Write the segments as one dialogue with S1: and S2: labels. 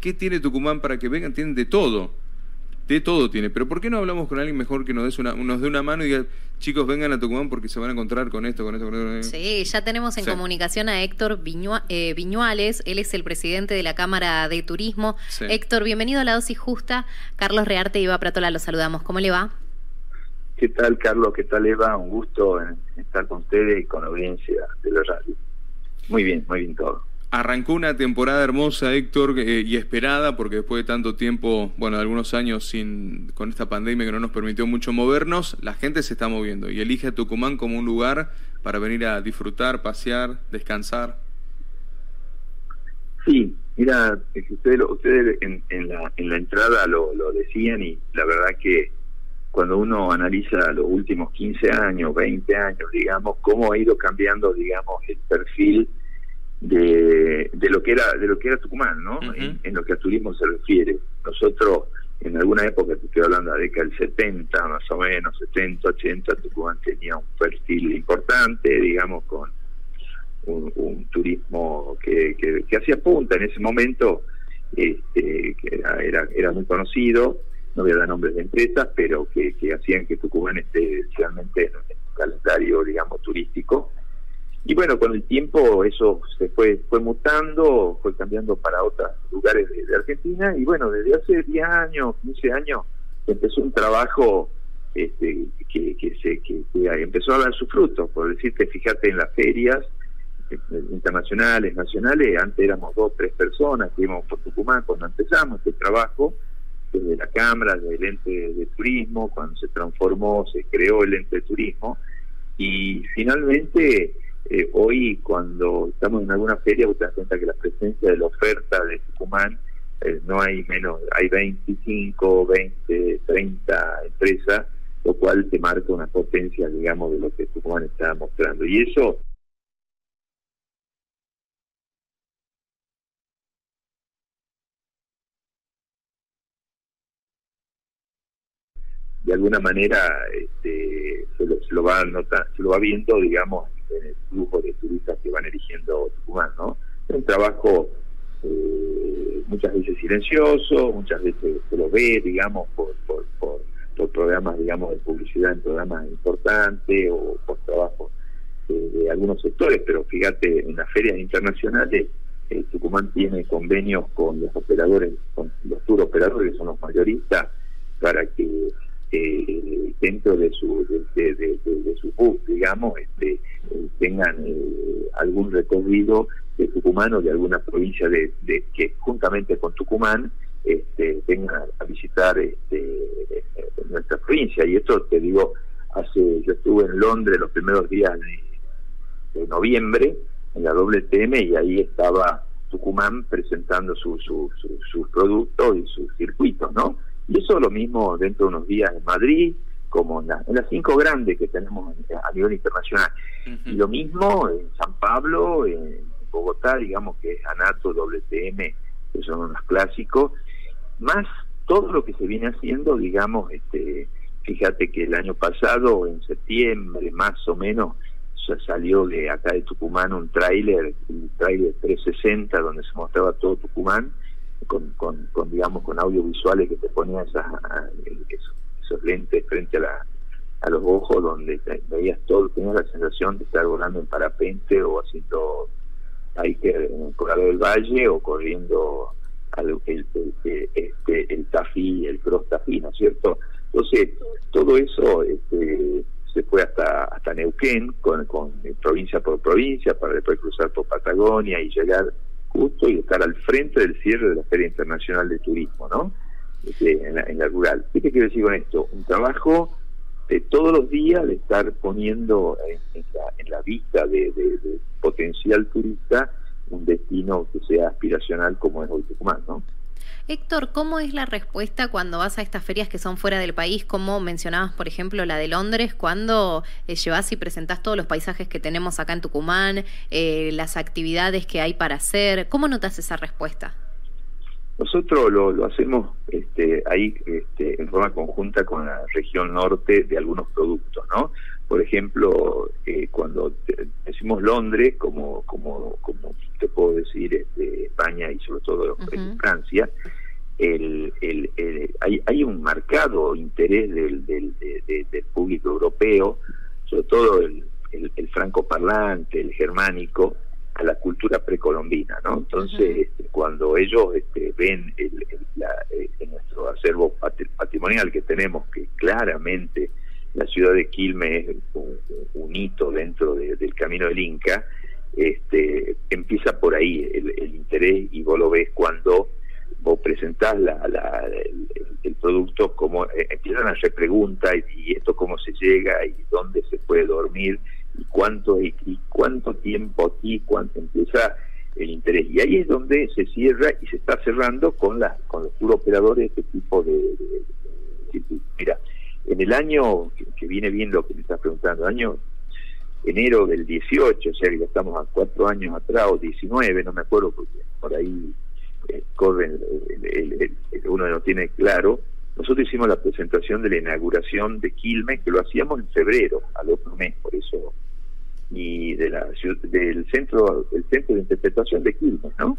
S1: ¿qué tiene Tucumán para que vengan? Tienen de todo de todo tiene. Pero ¿por qué no hablamos con alguien mejor que nos, des una, nos dé una mano y diga, chicos, vengan a Tucumán porque se van a encontrar con esto, con esto, con esto?
S2: Sí, ya tenemos en comunicación a Héctor eh, Viñuales, él es el presidente de la Cámara de Turismo. Héctor, bienvenido a La Dosis Justa. Carlos Rearte y Eva Pratola, los saludamos. ¿Cómo le va?
S3: ¿Qué tal, Carlos? ¿Qué tal, Eva? Un gusto estar con ustedes y con la audiencia de la radio. Muy bien, muy bien todo.
S1: Arrancó una temporada hermosa, Héctor, eh, y esperada, porque después de tanto tiempo, bueno, algunos años sin, con esta pandemia que no nos permitió mucho movernos, la gente se está moviendo y elige a Tucumán como un lugar para venir a disfrutar, pasear, descansar.
S3: Sí, mira, ustedes, ustedes en, en, la, en la entrada lo, lo decían y la verdad que cuando uno analiza los últimos 15 años, 20 años, digamos, cómo ha ido cambiando, digamos, el perfil de, de lo que era de lo que era Tucumán, ¿no? en, lo que a turismo se refiere. Nosotros en alguna época, te estoy hablando de la década del 70, más o menos, 70, 80, Tucumán tenía un perfil importante, digamos, con un, turismo que, que, hacía punta en ese momento, este, que era, era, era muy conocido, no voy a dar nombres de empresas, pero que, que hacían que Tucumán esté realmente en un calendario, digamos, turístico y bueno, con el tiempo eso se fue fue mutando, fue cambiando para otros lugares de, Argentina. Y bueno, desde hace 10 años, 15 años, empezó un trabajo este, que, que, se, que, empezó a dar sus frutos, por decirte, fíjate en las ferias eh, internacionales, nacionales, antes éramos dos, tres personas que íbamos por Tucumán cuando empezamos este trabajo, desde la Cámara, desde el ente de turismo, cuando se transformó, se creó el ente de turismo, y finalmente eh, hoy cuando estamos en alguna feria, te das cuenta que la presencia de la oferta de Tucumán eh, no hay menos, hay 25, 20, 30 empresas, lo cual te marca una potencia, digamos, de lo que Tucumán está mostrando. Y eso de alguna manera este, se, lo, se lo va se lo va viendo digamos en el flujo de turistas que van eligiendo Tucumán, ¿no? Es un trabajo eh, muchas veces silencioso, muchas veces se lo ve, digamos, por, por, programas, digamos, de publicidad en programas importantes o por trabajo de, algunos sectores, pero fíjate, en las ferias internacionales eh, Tucumán tiene convenios con los operadores, con los tour operadores, que son los mayoristas, para que eh, dentro de su de, de, su bus, digamos, este, eh, tengan eh, algún recorrido de Tucumán o de alguna provincia de, que juntamente con Tucumán este, vengan a visitar este, nuestra provincia. Y esto te digo, hace yo estuve en Londres los primeros días de, noviembre en la WTM y ahí estaba Tucumán presentando sus productos y sus circuitos, ¿no? Y eso lo mismo dentro de unos días en Madrid, como en, las cinco grandes que tenemos a nivel internacional. Y lo mismo en San Pablo, en Bogotá, digamos que es Anato, WTM, que son unos clásicos, más todo lo que se viene haciendo, digamos, este fíjate que el año pasado, en septiembre más o menos, salió de acá de Tucumán un tráiler, un tráiler 360, donde se mostraba todo Tucumán, con, con, con, digamos con audiovisuales que te ponían esas, esos, lentes frente a la a los ojos donde veías todo, tenías la sensación de estar volando en parapente o haciendo hiker en el Colorado del Valle o corriendo al, el, este, el tafí, el cross tafí, ¿no es cierto? Entonces, todo eso este, se fue hasta hasta Neuquén, con, con provincia por provincia, para después cruzar por Patagonia y llegar justo y estar al frente del cierre de la Feria Internacional de Turismo, ¿no? Este, en, la, en la rural. ¿Qué te quiero decir con esto? Un trabajo de todos los días de estar poniendo en, la, vista de, potencial turista un destino que sea aspiracional como es hoy Tucumán, ¿no?
S2: Héctor, ¿cómo es la respuesta cuando vas a estas ferias que son fuera del país? Como mencionabas, por ejemplo, la de Londres, cuando eh, llevas y presentás todos los paisajes que tenemos acá en Tucumán, eh, las actividades que hay para hacer. ¿Cómo notas esa respuesta?
S3: Nosotros lo, lo hacemos este, ahí este, en forma conjunta con la región norte de algunos productos, ¿no? por ejemplo, eh, cuando decimos Londres, como, como, como te puedo decir, este, España y sobre todo Francia, el, el, hay, hay un marcado interés del, del, del público europeo, sobre todo el, el, franco parlante, el germánico, a la cultura precolombina, ¿no? Entonces, este, cuando ellos este, ven el, eh, nuestro acervo patrimonial que tenemos, que claramente la ciudad de Quilmes es un, hito dentro del camino del Inca, este, empieza por ahí el, interés y vos lo ves cuando vos presentás la, el, producto, como eh, empiezan a hacer preguntas y, esto cómo se llega y dónde se puede dormir y cuánto y, cuánto tiempo aquí, cuánto empieza el interés. Y ahí es donde se cierra y se está cerrando con, la, con los operadores de este tipo de, Mira, en el año que, viene bien lo que me estás preguntando, año enero del 18, o sea que estamos a cuatro años atrás, o 19, no me acuerdo, porque por ahí eh, corren, uno no tiene claro. Nosotros hicimos la presentación de la inauguración de Quilmes, que lo hacíamos en febrero, al otro mes, por eso, y de la del centro, el centro de interpretación de Quilmes, ¿no?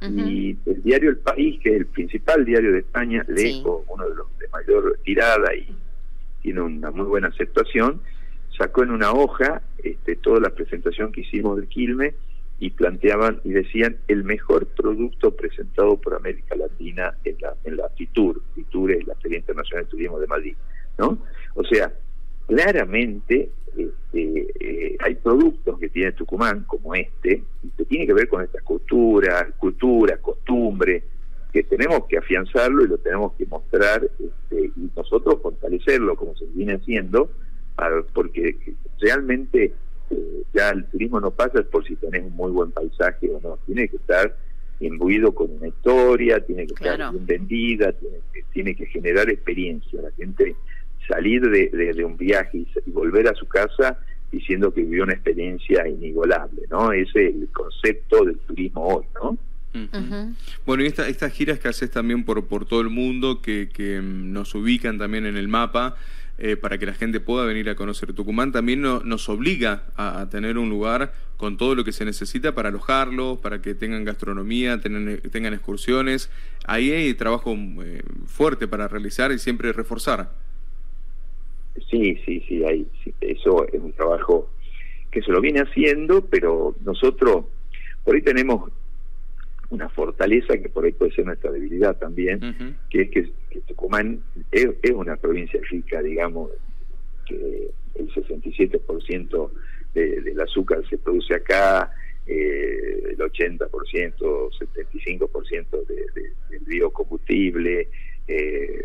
S3: Y el diario El País, que es el principal diario de España, lejos, uno de los de mayor tirada y tiene una muy buena aceptación, sacó en una hoja este, toda la presentación que hicimos del Quilme y planteaban y decían el mejor producto presentado por América Latina en la, en la FITUR, FITUR es la Feria Internacional de Turismo de Madrid, ¿no? O sea, claramente este, eh, hay productos que tiene Tucumán como este, y que tiene que ver con esta cultura, cultura, costumbre, que tenemos que afianzarlo y lo tenemos que mostrar este, y nosotros fortalecerlo como se viene haciendo, porque realmente eh, ya el turismo no pasa por si tenés un muy buen paisaje o no, tiene que estar imbuido con una historia, tiene que estar bien vendida, tiene que, tiene que generar experiencia, la gente salir de, de, un viaje y, volver a su casa diciendo que vivió una experiencia inigualable, ¿no? Ese es el concepto del turismo hoy, ¿no?
S1: Bueno, y estas giras que haces también por, por todo el mundo, que, que nos ubican también en el mapa, eh, para que la gente pueda venir a conocer Tucumán, también nos obliga a, tener un lugar con todo lo que se necesita para alojarlos, para que tengan gastronomía, tengan, tengan excursiones. Ahí hay trabajo eh, fuerte para realizar y siempre reforzar.
S3: Sí, sí, sí, hay, eso es un trabajo que se lo viene haciendo, pero nosotros por ahí tenemos una fortaleza que por ahí puede ser nuestra debilidad también, que es que, Tucumán es, una provincia rica, digamos, que el 67% de, del azúcar se produce acá, eh, el 80%, 75% de, de, del biocombustible. Eh,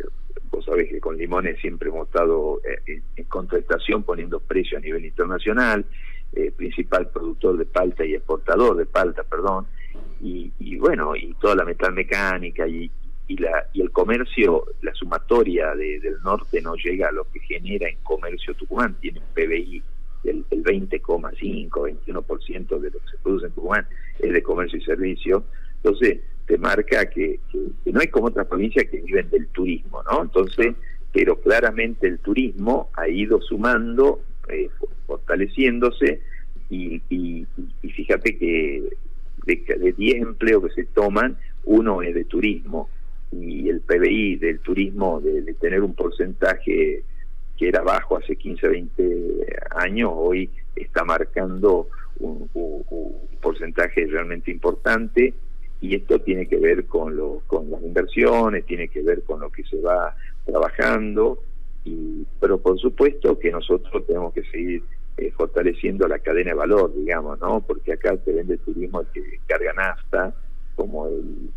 S3: vos sabés que con limones siempre hemos estado eh, en, contratación poniendo precio a nivel internacional, eh, principal productor de palta y exportador de palta, perdón. Y, bueno, y toda la metalmecánica y, y, la, y el comercio, la sumatoria de, del norte no llega a lo que genera en comercio Tucumán, tiene un PBI del, 20,5, 21% de lo que se produce en Tucumán es de comercio y servicio, entonces te marca que, que, no hay como otras provincias que viven del turismo, ¿no? Entonces, pero claramente el turismo ha ido sumando, eh, fortaleciéndose, y, y, y, fíjate que de 10 empleos que se toman, uno es de turismo y el PBI del turismo de, tener un porcentaje que era bajo hace 15, 20 años, hoy está marcando un, porcentaje realmente importante y esto tiene que ver con, lo, con las inversiones, tiene que ver con lo que se va trabajando, y, pero por supuesto que nosotros tenemos que seguir eh, fortaleciendo la cadena de valor, digamos, ¿no? Porque acá se vende turismo el que carga nafta, como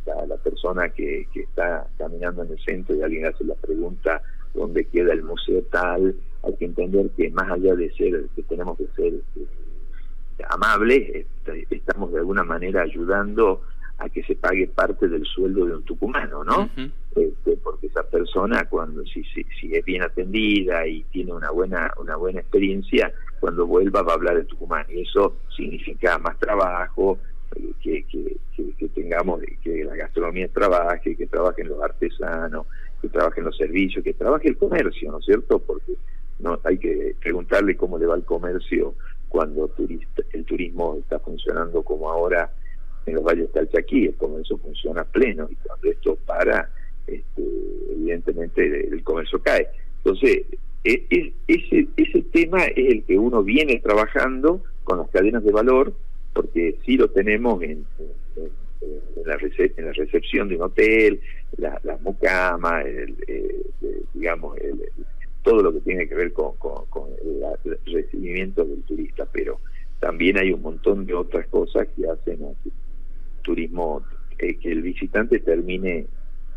S3: la, persona que, que está caminando en el centro y alguien hace la pregunta dónde queda el museo tal, hay que entender que más allá de ser, que tenemos que ser eh, amables, estamos de alguna manera ayudando a que se pague parte del sueldo de un tucumano, ¿no? este, porque esa persona cuando si, si, si, es bien atendida y tiene una buena una buena experiencia, cuando vuelva va a hablar de Tucumán y eso significa más trabajo, eh, que, que, que, tengamos que la gastronomía trabaje, que trabajen los artesanos, que trabajen los servicios, que trabaje el comercio, ¿no es cierto? Porque no hay que preguntarle cómo le va el comercio cuando el turismo está funcionando como ahora en los valles del Chaquí, el comercio funciona pleno y cuando esto para, este, evidentemente el comercio cae. Entonces, e, e, ese, ese tema es el que uno viene trabajando con las cadenas de valor, porque sí lo tenemos en, la, en la recepción de un hotel, la, la mucama, el, eh, digamos, el, todo lo que tiene que ver con, con, el recibimiento del turista, pero también hay un montón de otras cosas que hacen turismo, eh, que el visitante termine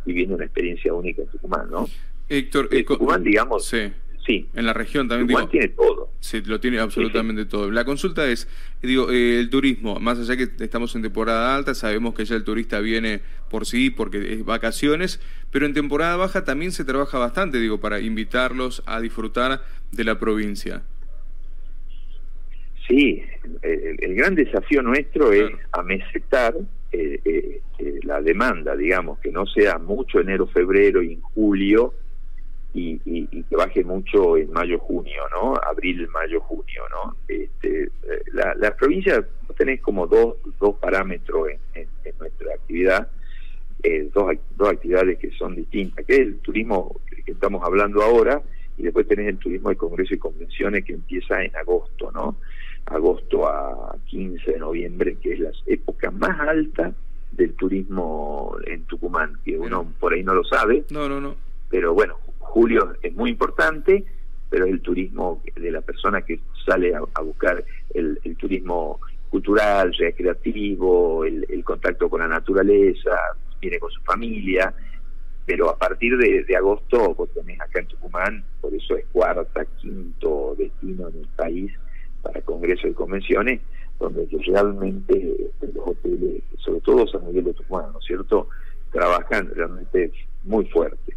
S3: viviendo una experiencia única en Tucumán, ¿no?
S1: Héctor, eh,
S3: Tucumán, digamos,
S1: sí. Sí. En la región también.
S3: Tucumán tiene todo.
S1: Sí, lo tiene absolutamente todo. La consulta es, digo, eh, el turismo, más allá que estamos en temporada alta, sabemos que ya el turista viene por sí, porque es vacaciones, pero en temporada baja también se trabaja bastante, digo, para invitarlos a disfrutar de la provincia.
S3: Sí, el, gran desafío nuestro es amesetar eh, eh, la demanda, digamos, que no sea mucho enero, febrero y en julio, y, que baje mucho en mayo, junio, ¿no? Abril, mayo, junio, ¿no? Este, eh, la, la provincia tenés como dos, dos parámetros en, nuestra actividad, eh, dos, dos actividades que son distintas, que es el turismo que estamos hablando ahora, y después tenés el turismo de congreso y convenciones que empieza en agosto, ¿no? Agosto a 15 de noviembre, que es la época más alta del turismo en Tucumán, que uno por ahí no lo sabe.
S1: No, no, no.
S3: Pero bueno, julio es muy importante, pero es el turismo de la persona que sale a, buscar el, turismo cultural, recreativo, el, contacto con la naturaleza, viene con su familia, pero a partir de, agosto vos tenés acá en Tucumán, por eso es cuarta, quinto destino en el país para congresos y convenciones, donde realmente los hoteles, sobre todo San Miguel de Tucumán, ¿no es cierto?, trabajan realmente muy fuerte.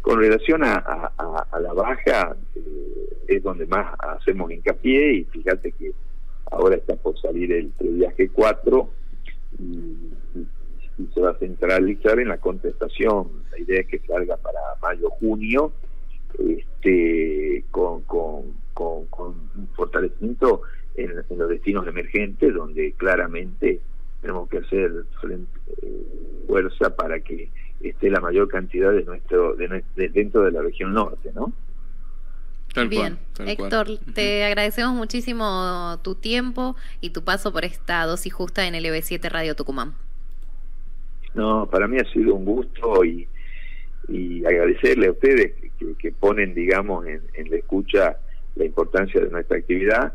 S3: Con relación a, la baja, eh, es donde más hacemos hincapié y fíjate que ahora está por salir el viaje 4 y, se va a centralizar en la contestación. La idea es que salga para mayo-junio este, con, con, un fortalecimiento en, los destinos emergentes donde claramente tenemos que hacer eh, fuerza para que esté la mayor cantidad de nuestro de, dentro de la región norte, ¿no?
S2: Bien, Héctor, te agradecemos muchísimo tu tiempo y tu paso por esta dosis justa en el EB7 Radio Tucumán.
S3: No, para mí ha sido un gusto y, y agradecerle a ustedes que, ponen, digamos, en, en la escucha la importancia de nuestra actividad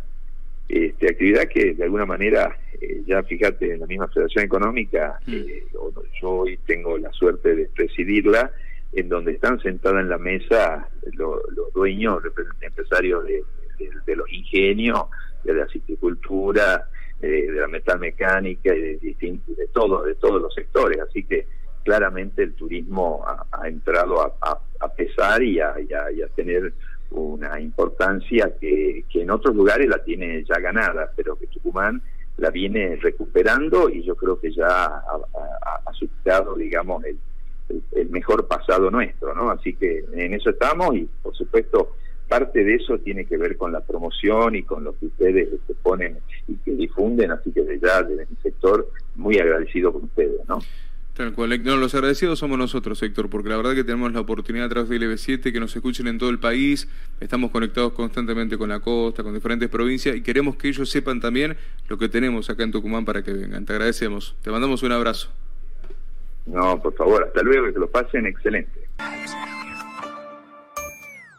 S3: este, actividad que de alguna manera, eh, ya fíjate, en la misma Federación Económica, mm. eh, yo hoy tengo la suerte de presidirla, en donde están sentadas en la mesa los, dueños, empresarios de, los ingenios, de la citricultura, de la metalmecánica y de, de, todo, de todos los sectores. Así que claramente el turismo ha, entrado a, pesar y a, y a tener una importancia que, que en otros lugares la tiene ya ganada, pero que Tucumán la viene recuperando y yo creo que ya ha, ha, superado, digamos, el, el, mejor pasado nuestro, ¿no? Así que en eso estamos y, por supuesto, parte de eso tiene que ver con la promoción y con lo que ustedes se ponen y que difunden, así que de ya, desde mi sector, muy agradecido con ustedes, ¿no?
S1: Tal cual. No, los agradecidos somos nosotros, Héctor, porque la verdad que tenemos la oportunidad a través de LB7 que nos escuchen en todo el país. Estamos conectados constantemente con la costa, con diferentes provincias y queremos que ellos sepan también lo que tenemos acá en Tucumán para que vengan. Te agradecemos. Te mandamos un abrazo.
S3: No, por favor, hasta luego, que lo pasen excelente.